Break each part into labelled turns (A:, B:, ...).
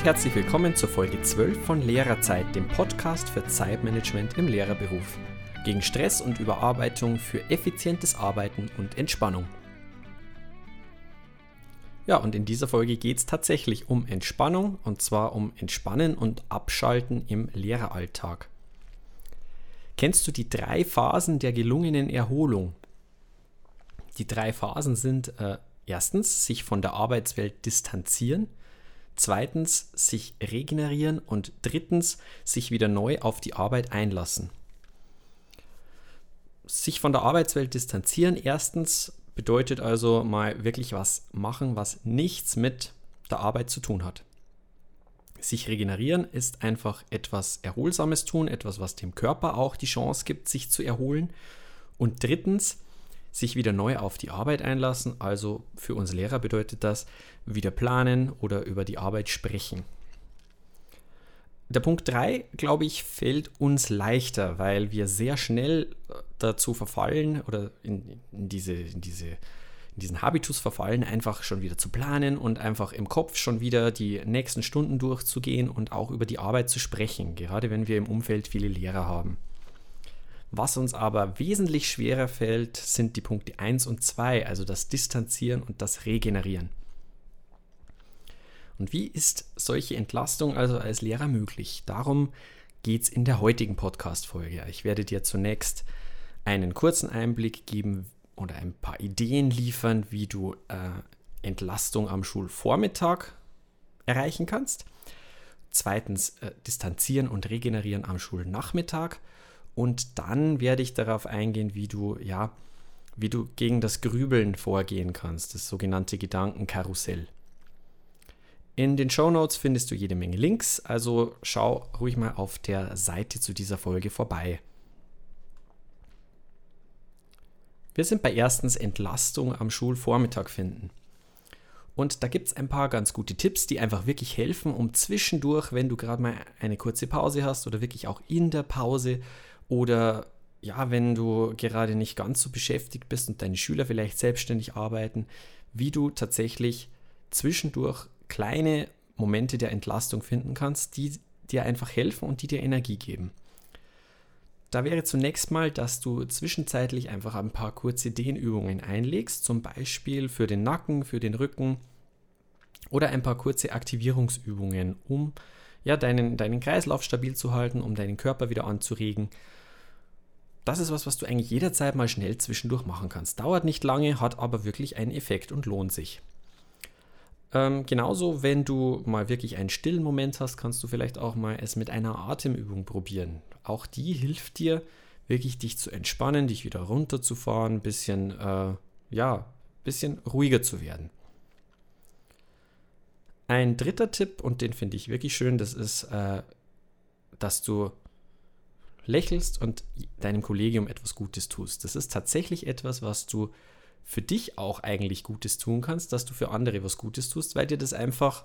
A: und herzlich willkommen zur Folge 12 von Lehrerzeit, dem Podcast für Zeitmanagement im Lehrerberuf. Gegen Stress und Überarbeitung für effizientes Arbeiten und Entspannung. Ja, und in dieser Folge geht es tatsächlich um Entspannung und zwar um Entspannen und Abschalten im Lehreralltag. Kennst du die drei Phasen der gelungenen Erholung? Die drei Phasen sind äh, erstens sich von der Arbeitswelt distanzieren, zweitens sich regenerieren und drittens sich wieder neu auf die Arbeit einlassen. Sich von der Arbeitswelt distanzieren, erstens bedeutet also mal wirklich was machen, was nichts mit der Arbeit zu tun hat. Sich regenerieren ist einfach etwas Erholsames tun, etwas, was dem Körper auch die Chance gibt, sich zu erholen. Und drittens, sich wieder neu auf die Arbeit einlassen. Also für uns Lehrer bedeutet das wieder planen oder über die Arbeit sprechen. Der Punkt 3, glaube ich, fällt uns leichter, weil wir sehr schnell äh, dazu verfallen oder in, in, diese, in, diese, in diesen Habitus verfallen, einfach schon wieder zu planen und einfach im Kopf schon wieder die nächsten Stunden durchzugehen und auch über die Arbeit zu sprechen, gerade wenn wir im Umfeld viele Lehrer haben. Was uns aber wesentlich schwerer fällt, sind die Punkte 1 und 2, also das Distanzieren und das Regenerieren. Und wie ist solche Entlastung also als Lehrer möglich? Darum geht es in der heutigen Podcast-Folge. Ich werde dir zunächst einen kurzen Einblick geben oder ein paar Ideen liefern, wie du äh, Entlastung am Schulvormittag erreichen kannst. Zweitens äh, distanzieren und regenerieren am Schulnachmittag. Und dann werde ich darauf eingehen, wie du, ja, wie du gegen das Grübeln vorgehen kannst, das sogenannte Gedankenkarussell. In den Show Notes findest du jede Menge Links, also schau ruhig mal auf der Seite zu dieser Folge vorbei. Wir sind bei erstens Entlastung am Schulvormittag finden. Und da gibt es ein paar ganz gute Tipps, die einfach wirklich helfen, um zwischendurch, wenn du gerade mal eine kurze Pause hast oder wirklich auch in der Pause oder ja, wenn du gerade nicht ganz so beschäftigt bist und deine Schüler vielleicht selbstständig arbeiten, wie du tatsächlich zwischendurch kleine Momente der Entlastung finden kannst, die dir einfach helfen und die dir Energie geben. Da wäre zunächst mal, dass du zwischenzeitlich einfach ein paar kurze Dehnübungen einlegst, zum Beispiel für den Nacken, für den Rücken oder ein paar kurze Aktivierungsübungen, um ja, deinen, deinen Kreislauf stabil zu halten, um deinen Körper wieder anzuregen das ist was, was du eigentlich jederzeit mal schnell zwischendurch machen kannst. Dauert nicht lange, hat aber wirklich einen Effekt und lohnt sich. Ähm, genauso, wenn du mal wirklich einen stillen Moment hast, kannst du vielleicht auch mal es mit einer Atemübung probieren. Auch die hilft dir, wirklich dich zu entspannen, dich wieder runterzufahren, ein bisschen, äh, ja, bisschen ruhiger zu werden. Ein dritter Tipp, und den finde ich wirklich schön, das ist, äh, dass du lächelst und deinem Kollegium etwas Gutes tust. Das ist tatsächlich etwas, was du für dich auch eigentlich Gutes tun kannst, dass du für andere was Gutes tust, weil dir das einfach,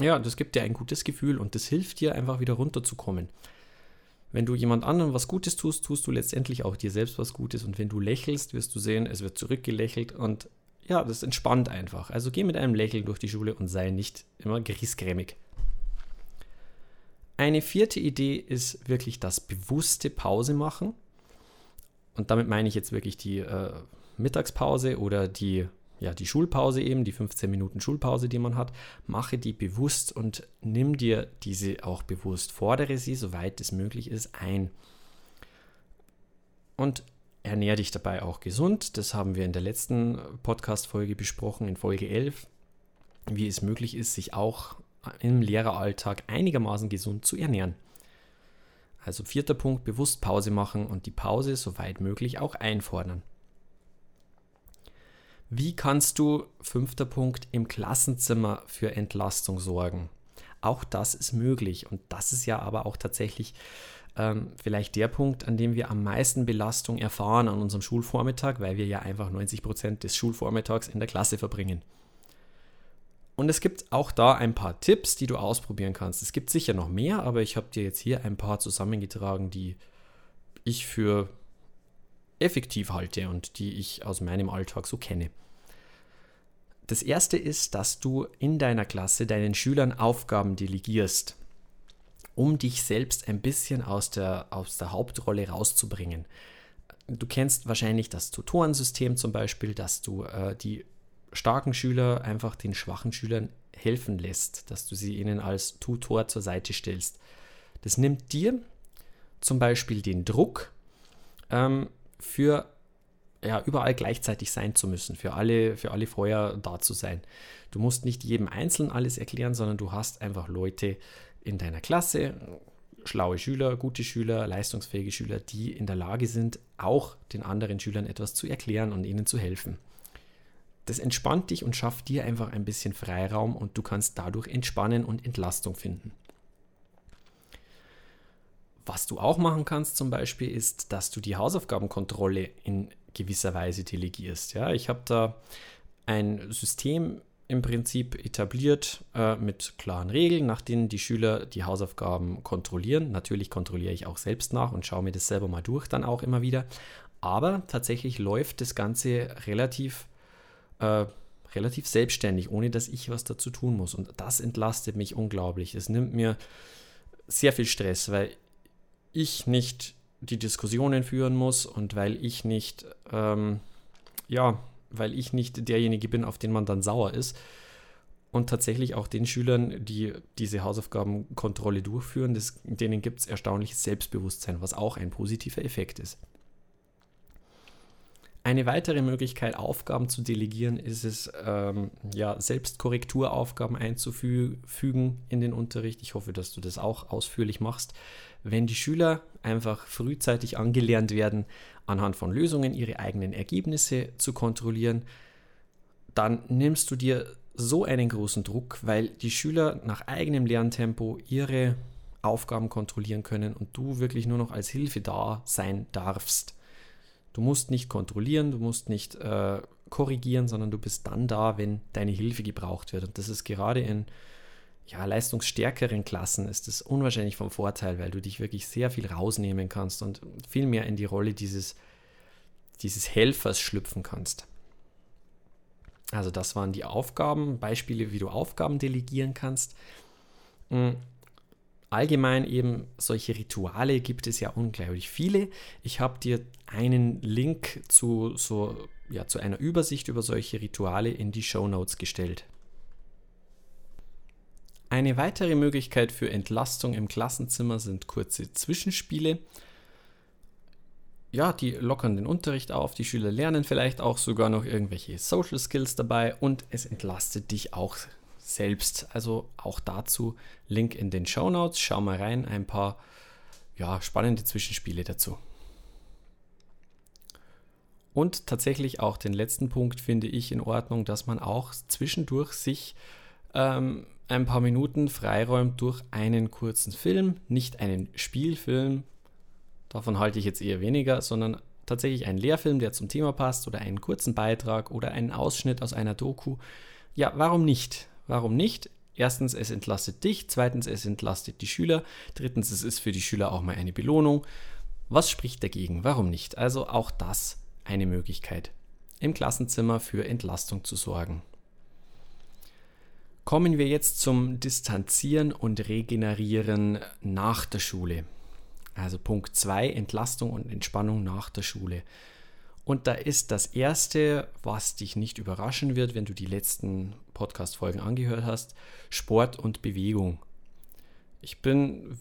A: ja, das gibt dir ein gutes Gefühl und das hilft dir einfach wieder runterzukommen. Wenn du jemand anderem was Gutes tust, tust du letztendlich auch dir selbst was Gutes und wenn du lächelst, wirst du sehen, es wird zurückgelächelt und ja, das entspannt einfach. Also geh mit einem Lächeln durch die Schule und sei nicht immer griesgrämig. Eine vierte Idee ist wirklich das bewusste Pause machen. Und damit meine ich jetzt wirklich die äh, Mittagspause oder die, ja, die Schulpause eben, die 15 Minuten Schulpause, die man hat. Mache die bewusst und nimm dir diese auch bewusst, fordere sie, soweit es möglich ist, ein. Und ernähre dich dabei auch gesund. Das haben wir in der letzten Podcast-Folge besprochen, in Folge 11, wie es möglich ist, sich auch im Lehreralltag einigermaßen gesund zu ernähren. Also vierter Punkt, bewusst Pause machen und die Pause soweit möglich auch einfordern. Wie kannst du, fünfter Punkt, im Klassenzimmer für Entlastung sorgen? Auch das ist möglich und das ist ja aber auch tatsächlich ähm, vielleicht der Punkt, an dem wir am meisten Belastung erfahren an unserem Schulvormittag, weil wir ja einfach 90 Prozent des Schulvormittags in der Klasse verbringen. Und es gibt auch da ein paar Tipps, die du ausprobieren kannst. Es gibt sicher noch mehr, aber ich habe dir jetzt hier ein paar zusammengetragen, die ich für effektiv halte und die ich aus meinem Alltag so kenne. Das erste ist, dass du in deiner Klasse deinen Schülern Aufgaben delegierst, um dich selbst ein bisschen aus der, aus der Hauptrolle rauszubringen. Du kennst wahrscheinlich das Tutorensystem zum Beispiel, dass du äh, die starken Schüler einfach den schwachen Schülern helfen lässt, dass du sie ihnen als Tutor zur Seite stellst. Das nimmt dir zum Beispiel den Druck, ähm, für ja, überall gleichzeitig sein zu müssen, für alle, für alle Feuer da zu sein. Du musst nicht jedem Einzelnen alles erklären, sondern du hast einfach Leute in deiner Klasse, schlaue Schüler, gute Schüler, leistungsfähige Schüler, die in der Lage sind, auch den anderen Schülern etwas zu erklären und ihnen zu helfen. Das entspannt dich und schafft dir einfach ein bisschen Freiraum und du kannst dadurch entspannen und Entlastung finden. Was du auch machen kannst zum Beispiel ist, dass du die Hausaufgabenkontrolle in gewisser Weise delegierst. Ja, ich habe da ein System im Prinzip etabliert äh, mit klaren Regeln, nach denen die Schüler die Hausaufgaben kontrollieren. Natürlich kontrolliere ich auch selbst nach und schaue mir das selber mal durch, dann auch immer wieder. Aber tatsächlich läuft das Ganze relativ, äh, relativ selbstständig, ohne dass ich was dazu tun muss. Und das entlastet mich unglaublich. Es nimmt mir sehr viel Stress, weil ich nicht die Diskussionen führen muss und weil ich nicht, ähm, ja, weil ich nicht derjenige bin, auf den man dann sauer ist. Und tatsächlich auch den Schülern, die diese Hausaufgabenkontrolle durchführen, das, denen gibt es erstaunliches Selbstbewusstsein, was auch ein positiver Effekt ist. Eine weitere Möglichkeit, Aufgaben zu delegieren, ist es, ähm, ja, Selbstkorrekturaufgaben einzufügen in den Unterricht. Ich hoffe, dass du das auch ausführlich machst. Wenn die Schüler einfach frühzeitig angelernt werden, anhand von Lösungen ihre eigenen Ergebnisse zu kontrollieren, dann nimmst du dir so einen großen Druck, weil die Schüler nach eigenem Lerntempo ihre Aufgaben kontrollieren können und du wirklich nur noch als Hilfe da sein darfst. Du musst nicht kontrollieren, du musst nicht äh, korrigieren, sondern du bist dann da, wenn deine Hilfe gebraucht wird. Und das ist gerade in ja, leistungsstärkeren Klassen ist das unwahrscheinlich vom Vorteil, weil du dich wirklich sehr viel rausnehmen kannst und viel mehr in die Rolle dieses, dieses Helfers schlüpfen kannst. Also das waren die Aufgaben, Beispiele, wie du Aufgaben delegieren kannst. Allgemein eben solche Rituale gibt es ja unglaublich viele. Ich habe dir einen Link zu, so, ja, zu einer Übersicht über solche Rituale in die Show Notes gestellt. Eine weitere Möglichkeit für Entlastung im Klassenzimmer sind kurze Zwischenspiele. Ja, die lockern den Unterricht auf, die Schüler lernen vielleicht auch sogar noch irgendwelche Social Skills dabei und es entlastet dich auch selbst. Also auch dazu Link in den Show Notes. Schau mal rein, ein paar ja, spannende Zwischenspiele dazu. Und tatsächlich auch den letzten Punkt finde ich in Ordnung, dass man auch zwischendurch sich ähm, ein paar Minuten freiräumt durch einen kurzen Film, nicht einen Spielfilm, davon halte ich jetzt eher weniger, sondern tatsächlich einen Lehrfilm, der zum Thema passt oder einen kurzen Beitrag oder einen Ausschnitt aus einer Doku. Ja, warum nicht? Warum nicht? Erstens, es entlastet dich. Zweitens, es entlastet die Schüler. Drittens, es ist für die Schüler auch mal eine Belohnung. Was spricht dagegen? Warum nicht? Also auch das eine Möglichkeit, im Klassenzimmer für Entlastung zu sorgen. Kommen wir jetzt zum Distanzieren und Regenerieren nach der Schule. Also Punkt 2, Entlastung und Entspannung nach der Schule. Und da ist das Erste, was dich nicht überraschen wird, wenn du die letzten Podcast-Folgen angehört hast, Sport und Bewegung. Ich bin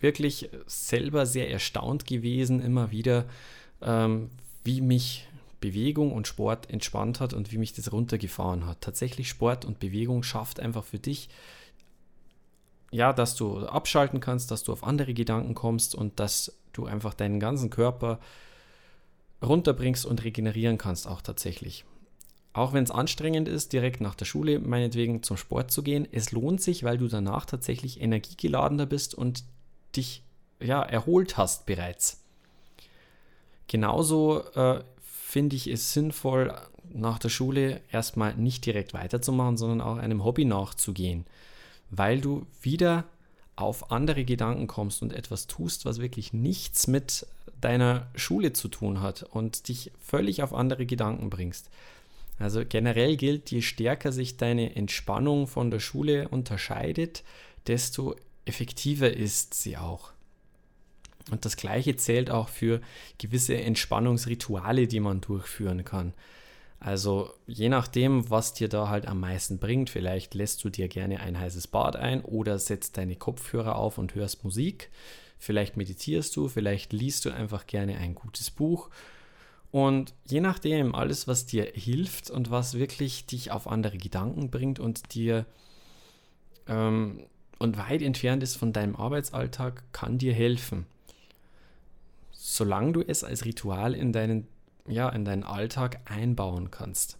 A: wirklich selber sehr erstaunt gewesen, immer wieder, ähm, wie mich Bewegung und Sport entspannt hat und wie mich das runtergefahren hat. Tatsächlich Sport und Bewegung schafft einfach für dich, ja, dass du abschalten kannst, dass du auf andere Gedanken kommst und dass du einfach deinen ganzen Körper runterbringst und regenerieren kannst auch tatsächlich. Auch wenn es anstrengend ist, direkt nach der Schule meinetwegen zum Sport zu gehen, es lohnt sich, weil du danach tatsächlich energiegeladener bist und dich ja erholt hast bereits. Genauso äh, finde ich es sinnvoll, nach der Schule erstmal nicht direkt weiterzumachen, sondern auch einem Hobby nachzugehen, weil du wieder auf andere Gedanken kommst und etwas tust, was wirklich nichts mit deiner Schule zu tun hat und dich völlig auf andere Gedanken bringst. Also generell gilt, je stärker sich deine Entspannung von der Schule unterscheidet, desto effektiver ist sie auch. Und das gleiche zählt auch für gewisse Entspannungsrituale, die man durchführen kann. Also je nachdem, was dir da halt am meisten bringt, vielleicht lässt du dir gerne ein heißes Bad ein oder setzt deine Kopfhörer auf und hörst Musik. Vielleicht meditierst du, vielleicht liest du einfach gerne ein gutes Buch. Und je nachdem, alles, was dir hilft und was wirklich dich auf andere Gedanken bringt und dir ähm, und weit entfernt ist von deinem Arbeitsalltag, kann dir helfen. Solange du es als Ritual in deinen, ja, in deinen Alltag einbauen kannst.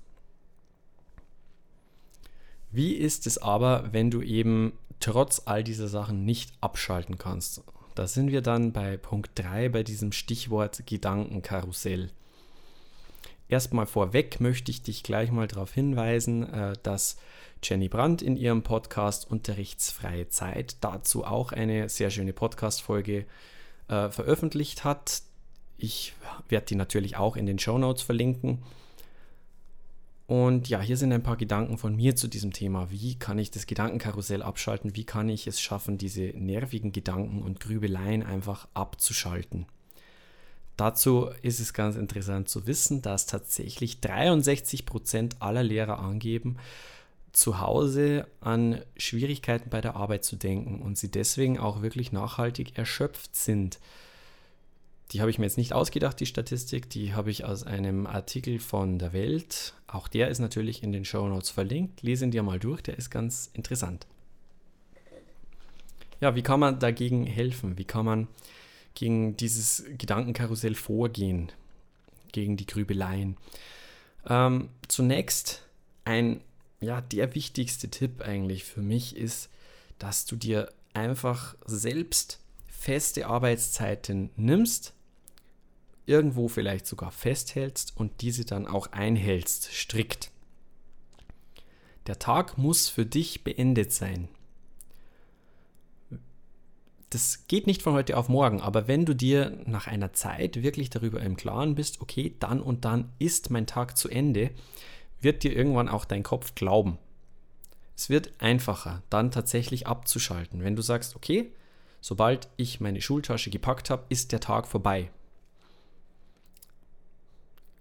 A: Wie ist es aber, wenn du eben trotz all dieser Sachen nicht abschalten kannst? Da sind wir dann bei Punkt 3 bei diesem Stichwort Gedankenkarussell. Erstmal vorweg möchte ich dich gleich mal darauf hinweisen, äh, dass Jenny Brandt in ihrem Podcast Unterrichtsfreie Zeit dazu auch eine sehr schöne Podcast-Folge äh, veröffentlicht hat. Ich werde die natürlich auch in den Show Notes verlinken. Und ja, hier sind ein paar Gedanken von mir zu diesem Thema. Wie kann ich das Gedankenkarussell abschalten? Wie kann ich es schaffen, diese nervigen Gedanken und Grübeleien einfach abzuschalten? Dazu ist es ganz interessant zu wissen, dass tatsächlich 63 Prozent aller Lehrer angeben, zu Hause an Schwierigkeiten bei der Arbeit zu denken und sie deswegen auch wirklich nachhaltig erschöpft sind. Die habe ich mir jetzt nicht ausgedacht, die Statistik, die habe ich aus einem Artikel von der Welt. Auch der ist natürlich in den Show Notes verlinkt. Lesen dir mal durch, der ist ganz interessant. Ja, wie kann man dagegen helfen? Wie kann man gegen dieses Gedankenkarussell vorgehen? Gegen die Grübeleien? Ähm, zunächst ein, ja, der wichtigste Tipp eigentlich für mich ist, dass du dir einfach selbst feste Arbeitszeiten nimmst irgendwo vielleicht sogar festhältst und diese dann auch einhältst, strikt. Der Tag muss für dich beendet sein. Das geht nicht von heute auf morgen, aber wenn du dir nach einer Zeit wirklich darüber im Klaren bist, okay, dann und dann ist mein Tag zu Ende, wird dir irgendwann auch dein Kopf glauben. Es wird einfacher, dann tatsächlich abzuschalten. Wenn du sagst, okay, sobald ich meine Schultasche gepackt habe, ist der Tag vorbei.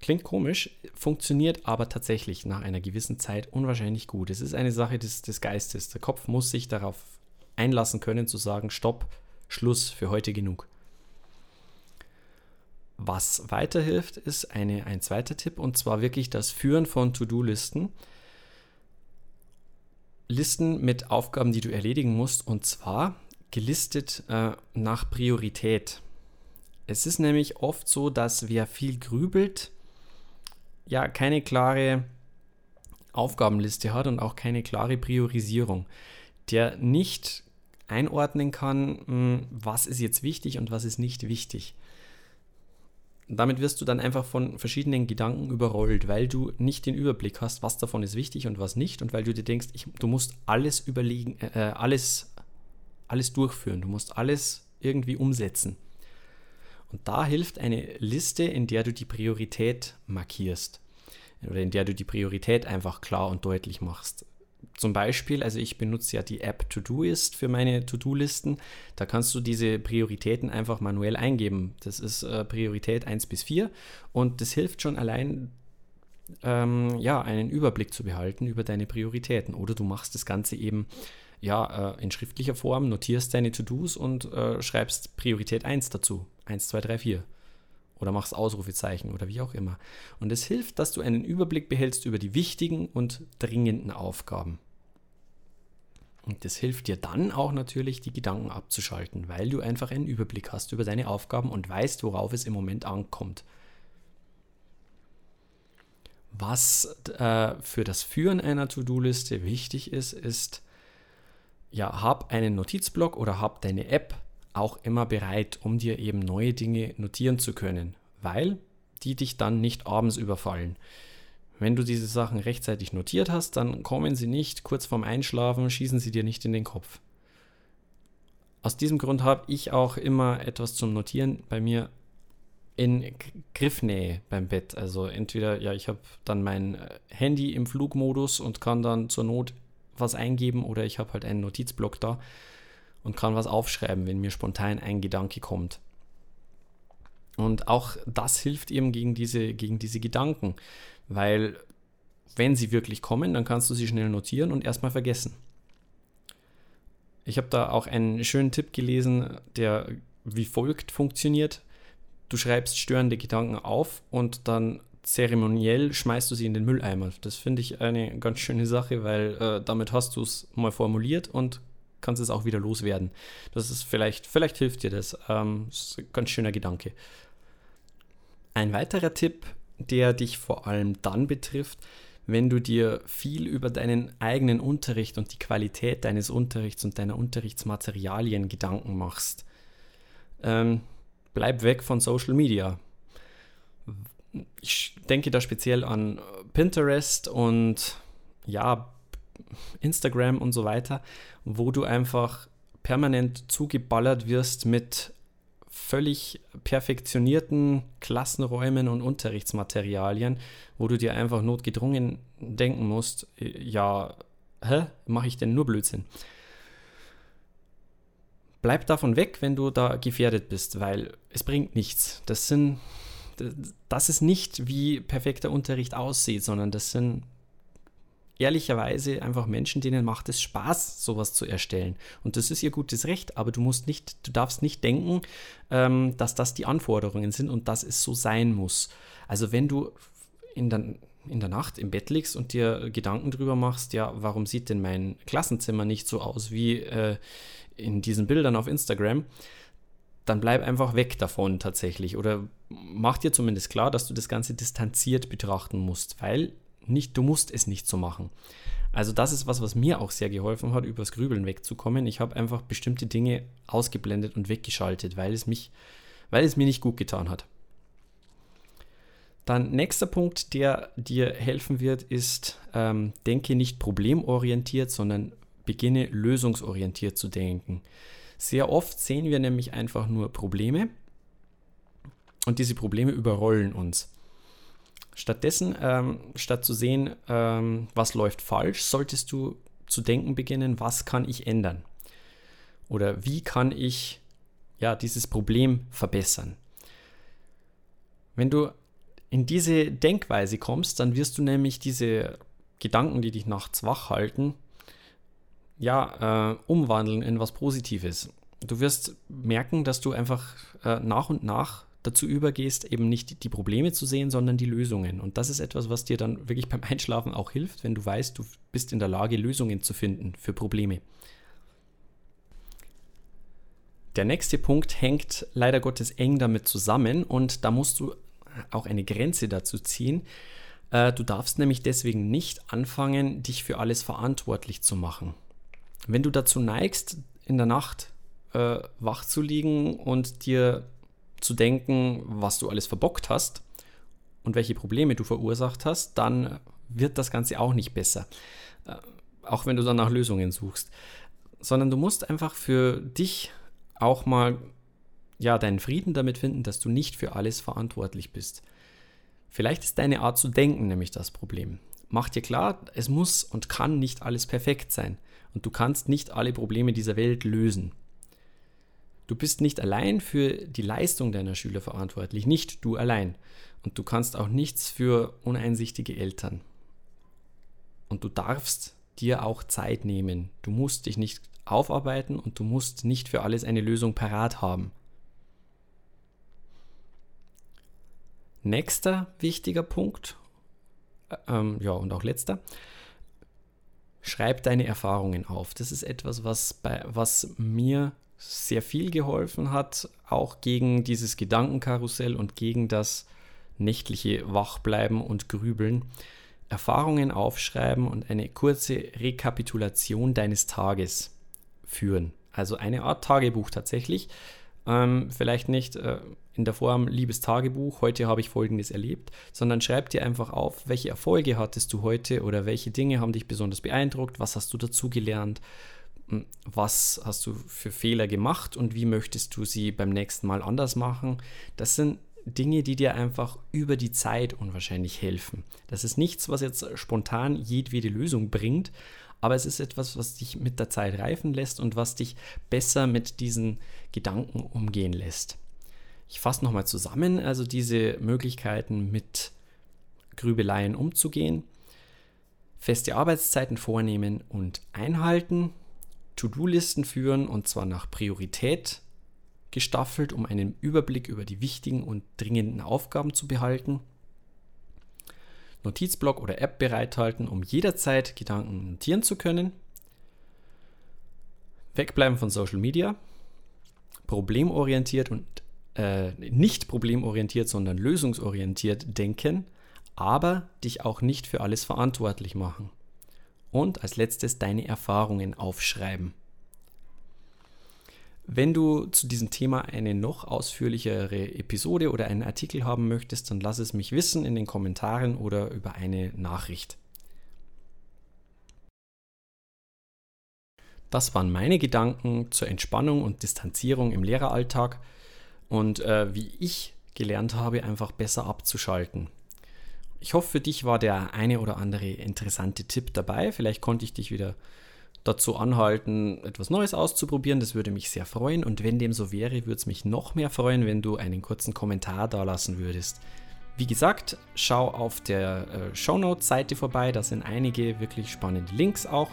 A: Klingt komisch, funktioniert aber tatsächlich nach einer gewissen Zeit unwahrscheinlich gut. Es ist eine Sache des, des Geistes. Der Kopf muss sich darauf einlassen können, zu sagen, stopp, Schluss für heute genug. Was weiterhilft, ist eine, ein zweiter Tipp und zwar wirklich das Führen von To-Do-Listen. Listen mit Aufgaben, die du erledigen musst und zwar gelistet äh, nach Priorität. Es ist nämlich oft so, dass wer viel grübelt, ja keine klare Aufgabenliste hat und auch keine klare Priorisierung, der nicht einordnen kann, hm, was ist jetzt wichtig und was ist nicht wichtig. Damit wirst du dann einfach von verschiedenen Gedanken überrollt, weil du nicht den Überblick hast, was davon ist wichtig und was nicht und weil du dir denkst, ich, du musst alles überlegen, äh, äh alles, alles durchführen, du musst alles irgendwie umsetzen. Und da hilft eine Liste, in der du die Priorität markierst oder in der du die Priorität einfach klar und deutlich machst. Zum Beispiel, also ich benutze ja die App Todoist für meine To-Do-Listen. Da kannst du diese Prioritäten einfach manuell eingeben. Das ist äh, Priorität 1 bis 4 und das hilft schon allein, ähm, ja, einen Überblick zu behalten über deine Prioritäten. Oder du machst das Ganze eben ja, äh, in schriftlicher Form, notierst deine To-Dos und äh, schreibst Priorität 1 dazu. 1, 2, 3, 4. Oder machst Ausrufezeichen oder wie auch immer. Und es hilft, dass du einen Überblick behältst über die wichtigen und dringenden Aufgaben. Und das hilft dir dann auch natürlich, die Gedanken abzuschalten, weil du einfach einen Überblick hast über deine Aufgaben und weißt, worauf es im Moment ankommt. Was äh, für das Führen einer To-Do-Liste wichtig ist, ist, ja, hab einen Notizblock oder hab deine App auch immer bereit, um dir eben neue Dinge notieren zu können, weil die dich dann nicht abends überfallen. Wenn du diese Sachen rechtzeitig notiert hast, dann kommen sie nicht kurz vorm Einschlafen, schießen sie dir nicht in den Kopf. Aus diesem Grund habe ich auch immer etwas zum Notieren bei mir in Griffnähe beim Bett. Also entweder, ja, ich habe dann mein äh, Handy im Flugmodus und kann dann zur Not was eingeben oder ich habe halt einen Notizblock da und kann was aufschreiben, wenn mir spontan ein Gedanke kommt. Und auch das hilft eben gegen diese, gegen diese Gedanken, weil wenn sie wirklich kommen, dann kannst du sie schnell notieren und erstmal vergessen. Ich habe da auch einen schönen Tipp gelesen, der wie folgt funktioniert. Du schreibst störende Gedanken auf und dann zeremoniell schmeißt du sie in den Mülleimer. Das finde ich eine ganz schöne Sache, weil äh, damit hast du es mal formuliert und kannst es auch wieder loswerden. Das ist vielleicht, vielleicht hilft dir das. Ähm, das ist ein ganz schöner Gedanke. Ein weiterer Tipp, der dich vor allem dann betrifft, wenn du dir viel über deinen eigenen Unterricht und die Qualität deines Unterrichts und deiner Unterrichtsmaterialien Gedanken machst. Ähm, bleib weg von Social Media. Ich denke da speziell an Pinterest und ja, Instagram und so weiter, wo du einfach permanent zugeballert wirst mit völlig perfektionierten Klassenräumen und Unterrichtsmaterialien, wo du dir einfach notgedrungen denken musst, ja, hä, mache ich denn nur Blödsinn? Bleib davon weg, wenn du da gefährdet bist, weil es bringt nichts. Das sind das ist nicht wie perfekter Unterricht aussieht, sondern das sind ehrlicherweise einfach Menschen, denen macht es Spaß, sowas zu erstellen. Und das ist ihr gutes Recht, aber du musst nicht, du darfst nicht denken, ähm, dass das die Anforderungen sind und dass es so sein muss. Also wenn du in der, in der Nacht im Bett liegst und dir Gedanken drüber machst, ja, warum sieht denn mein Klassenzimmer nicht so aus wie äh, in diesen Bildern auf Instagram, dann bleib einfach weg davon tatsächlich. Oder mach dir zumindest klar, dass du das Ganze distanziert betrachten musst, weil nicht, du musst es nicht so machen. Also das ist was, was mir auch sehr geholfen hat, übers Grübeln wegzukommen. Ich habe einfach bestimmte Dinge ausgeblendet und weggeschaltet, weil es mich, weil es mir nicht gut getan hat. Dann nächster Punkt, der dir helfen wird, ist, ähm, denke nicht problemorientiert, sondern beginne lösungsorientiert zu denken. Sehr oft sehen wir nämlich einfach nur Probleme und diese Probleme überrollen uns. Stattdessen, ähm, statt zu sehen, ähm, was läuft falsch, solltest du zu denken beginnen, was kann ich ändern? Oder wie kann ich ja, dieses Problem verbessern? Wenn du in diese Denkweise kommst, dann wirst du nämlich diese Gedanken, die dich nachts wach halten, ja, äh, umwandeln in was Positives. Du wirst merken, dass du einfach äh, nach und nach dazu übergehst, eben nicht die Probleme zu sehen, sondern die Lösungen. Und das ist etwas, was dir dann wirklich beim Einschlafen auch hilft, wenn du weißt, du bist in der Lage, Lösungen zu finden für Probleme. Der nächste Punkt hängt leider Gottes eng damit zusammen und da musst du auch eine Grenze dazu ziehen. Äh, du darfst nämlich deswegen nicht anfangen, dich für alles verantwortlich zu machen. Wenn du dazu neigst, in der Nacht äh, wach zu liegen und dir zu denken, was du alles verbockt hast und welche Probleme du verursacht hast, dann wird das Ganze auch nicht besser. Äh, auch wenn du dann nach Lösungen suchst. Sondern du musst einfach für dich auch mal ja, deinen Frieden damit finden, dass du nicht für alles verantwortlich bist. Vielleicht ist deine Art zu denken nämlich das Problem. Mach dir klar, es muss und kann nicht alles perfekt sein. Und du kannst nicht alle Probleme dieser Welt lösen. Du bist nicht allein für die Leistung deiner Schüler verantwortlich, nicht du allein. Und du kannst auch nichts für uneinsichtige Eltern. Und du darfst dir auch Zeit nehmen. Du musst dich nicht aufarbeiten und du musst nicht für alles eine Lösung parat haben. Nächster wichtiger Punkt, ähm, ja und auch letzter, schreib deine Erfahrungen auf. Das ist etwas, was, bei, was mir sehr viel geholfen hat, auch gegen dieses Gedankenkarussell und gegen das nächtliche Wachbleiben und Grübeln. Erfahrungen aufschreiben und eine kurze Rekapitulation deines Tages führen. Also eine Art Tagebuch tatsächlich. Ähm, vielleicht nicht äh, in der Form liebes Tagebuch, heute habe ich Folgendes erlebt, sondern schreib dir einfach auf, welche Erfolge hattest du heute oder welche Dinge haben dich besonders beeindruckt, was hast du dazugelernt was hast du für Fehler gemacht und wie möchtest du sie beim nächsten Mal anders machen. Das sind Dinge, die dir einfach über die Zeit unwahrscheinlich helfen. Das ist nichts, was jetzt spontan jedwede Lösung bringt, aber es ist etwas, was dich mit der Zeit reifen lässt und was dich besser mit diesen Gedanken umgehen lässt. Ich fasse nochmal zusammen, also diese Möglichkeiten mit Grübeleien umzugehen, feste Arbeitszeiten vornehmen und einhalten, To-Do-Listen führen und zwar nach Priorität gestaffelt, um einen Überblick über die wichtigen und dringenden Aufgaben zu behalten. Notizblock oder App bereithalten, um jederzeit Gedanken notieren zu können. Wegbleiben von Social Media. Problemorientiert und äh, nicht problemorientiert, sondern lösungsorientiert denken, aber dich auch nicht für alles verantwortlich machen. Und als letztes deine Erfahrungen aufschreiben. Wenn du zu diesem Thema eine noch ausführlichere Episode oder einen Artikel haben möchtest, dann lass es mich wissen in den Kommentaren oder über eine Nachricht. Das waren meine Gedanken zur Entspannung und Distanzierung im Lehreralltag und äh, wie ich gelernt habe, einfach besser abzuschalten. Ich hoffe, für dich war der eine oder andere interessante Tipp dabei. Vielleicht konnte ich dich wieder dazu anhalten, etwas Neues auszuprobieren. Das würde mich sehr freuen. Und wenn dem so wäre, würde es mich noch mehr freuen, wenn du einen kurzen Kommentar da lassen würdest. Wie gesagt, schau auf der äh, Shownotes-Seite vorbei. Da sind einige wirklich spannende Links auch.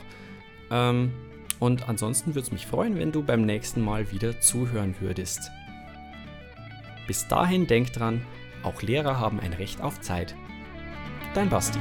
A: Ähm, und ansonsten würde es mich freuen, wenn du beim nächsten Mal wieder zuhören würdest. Bis dahin denk dran, auch Lehrer haben ein Recht auf Zeit. Dein Basti.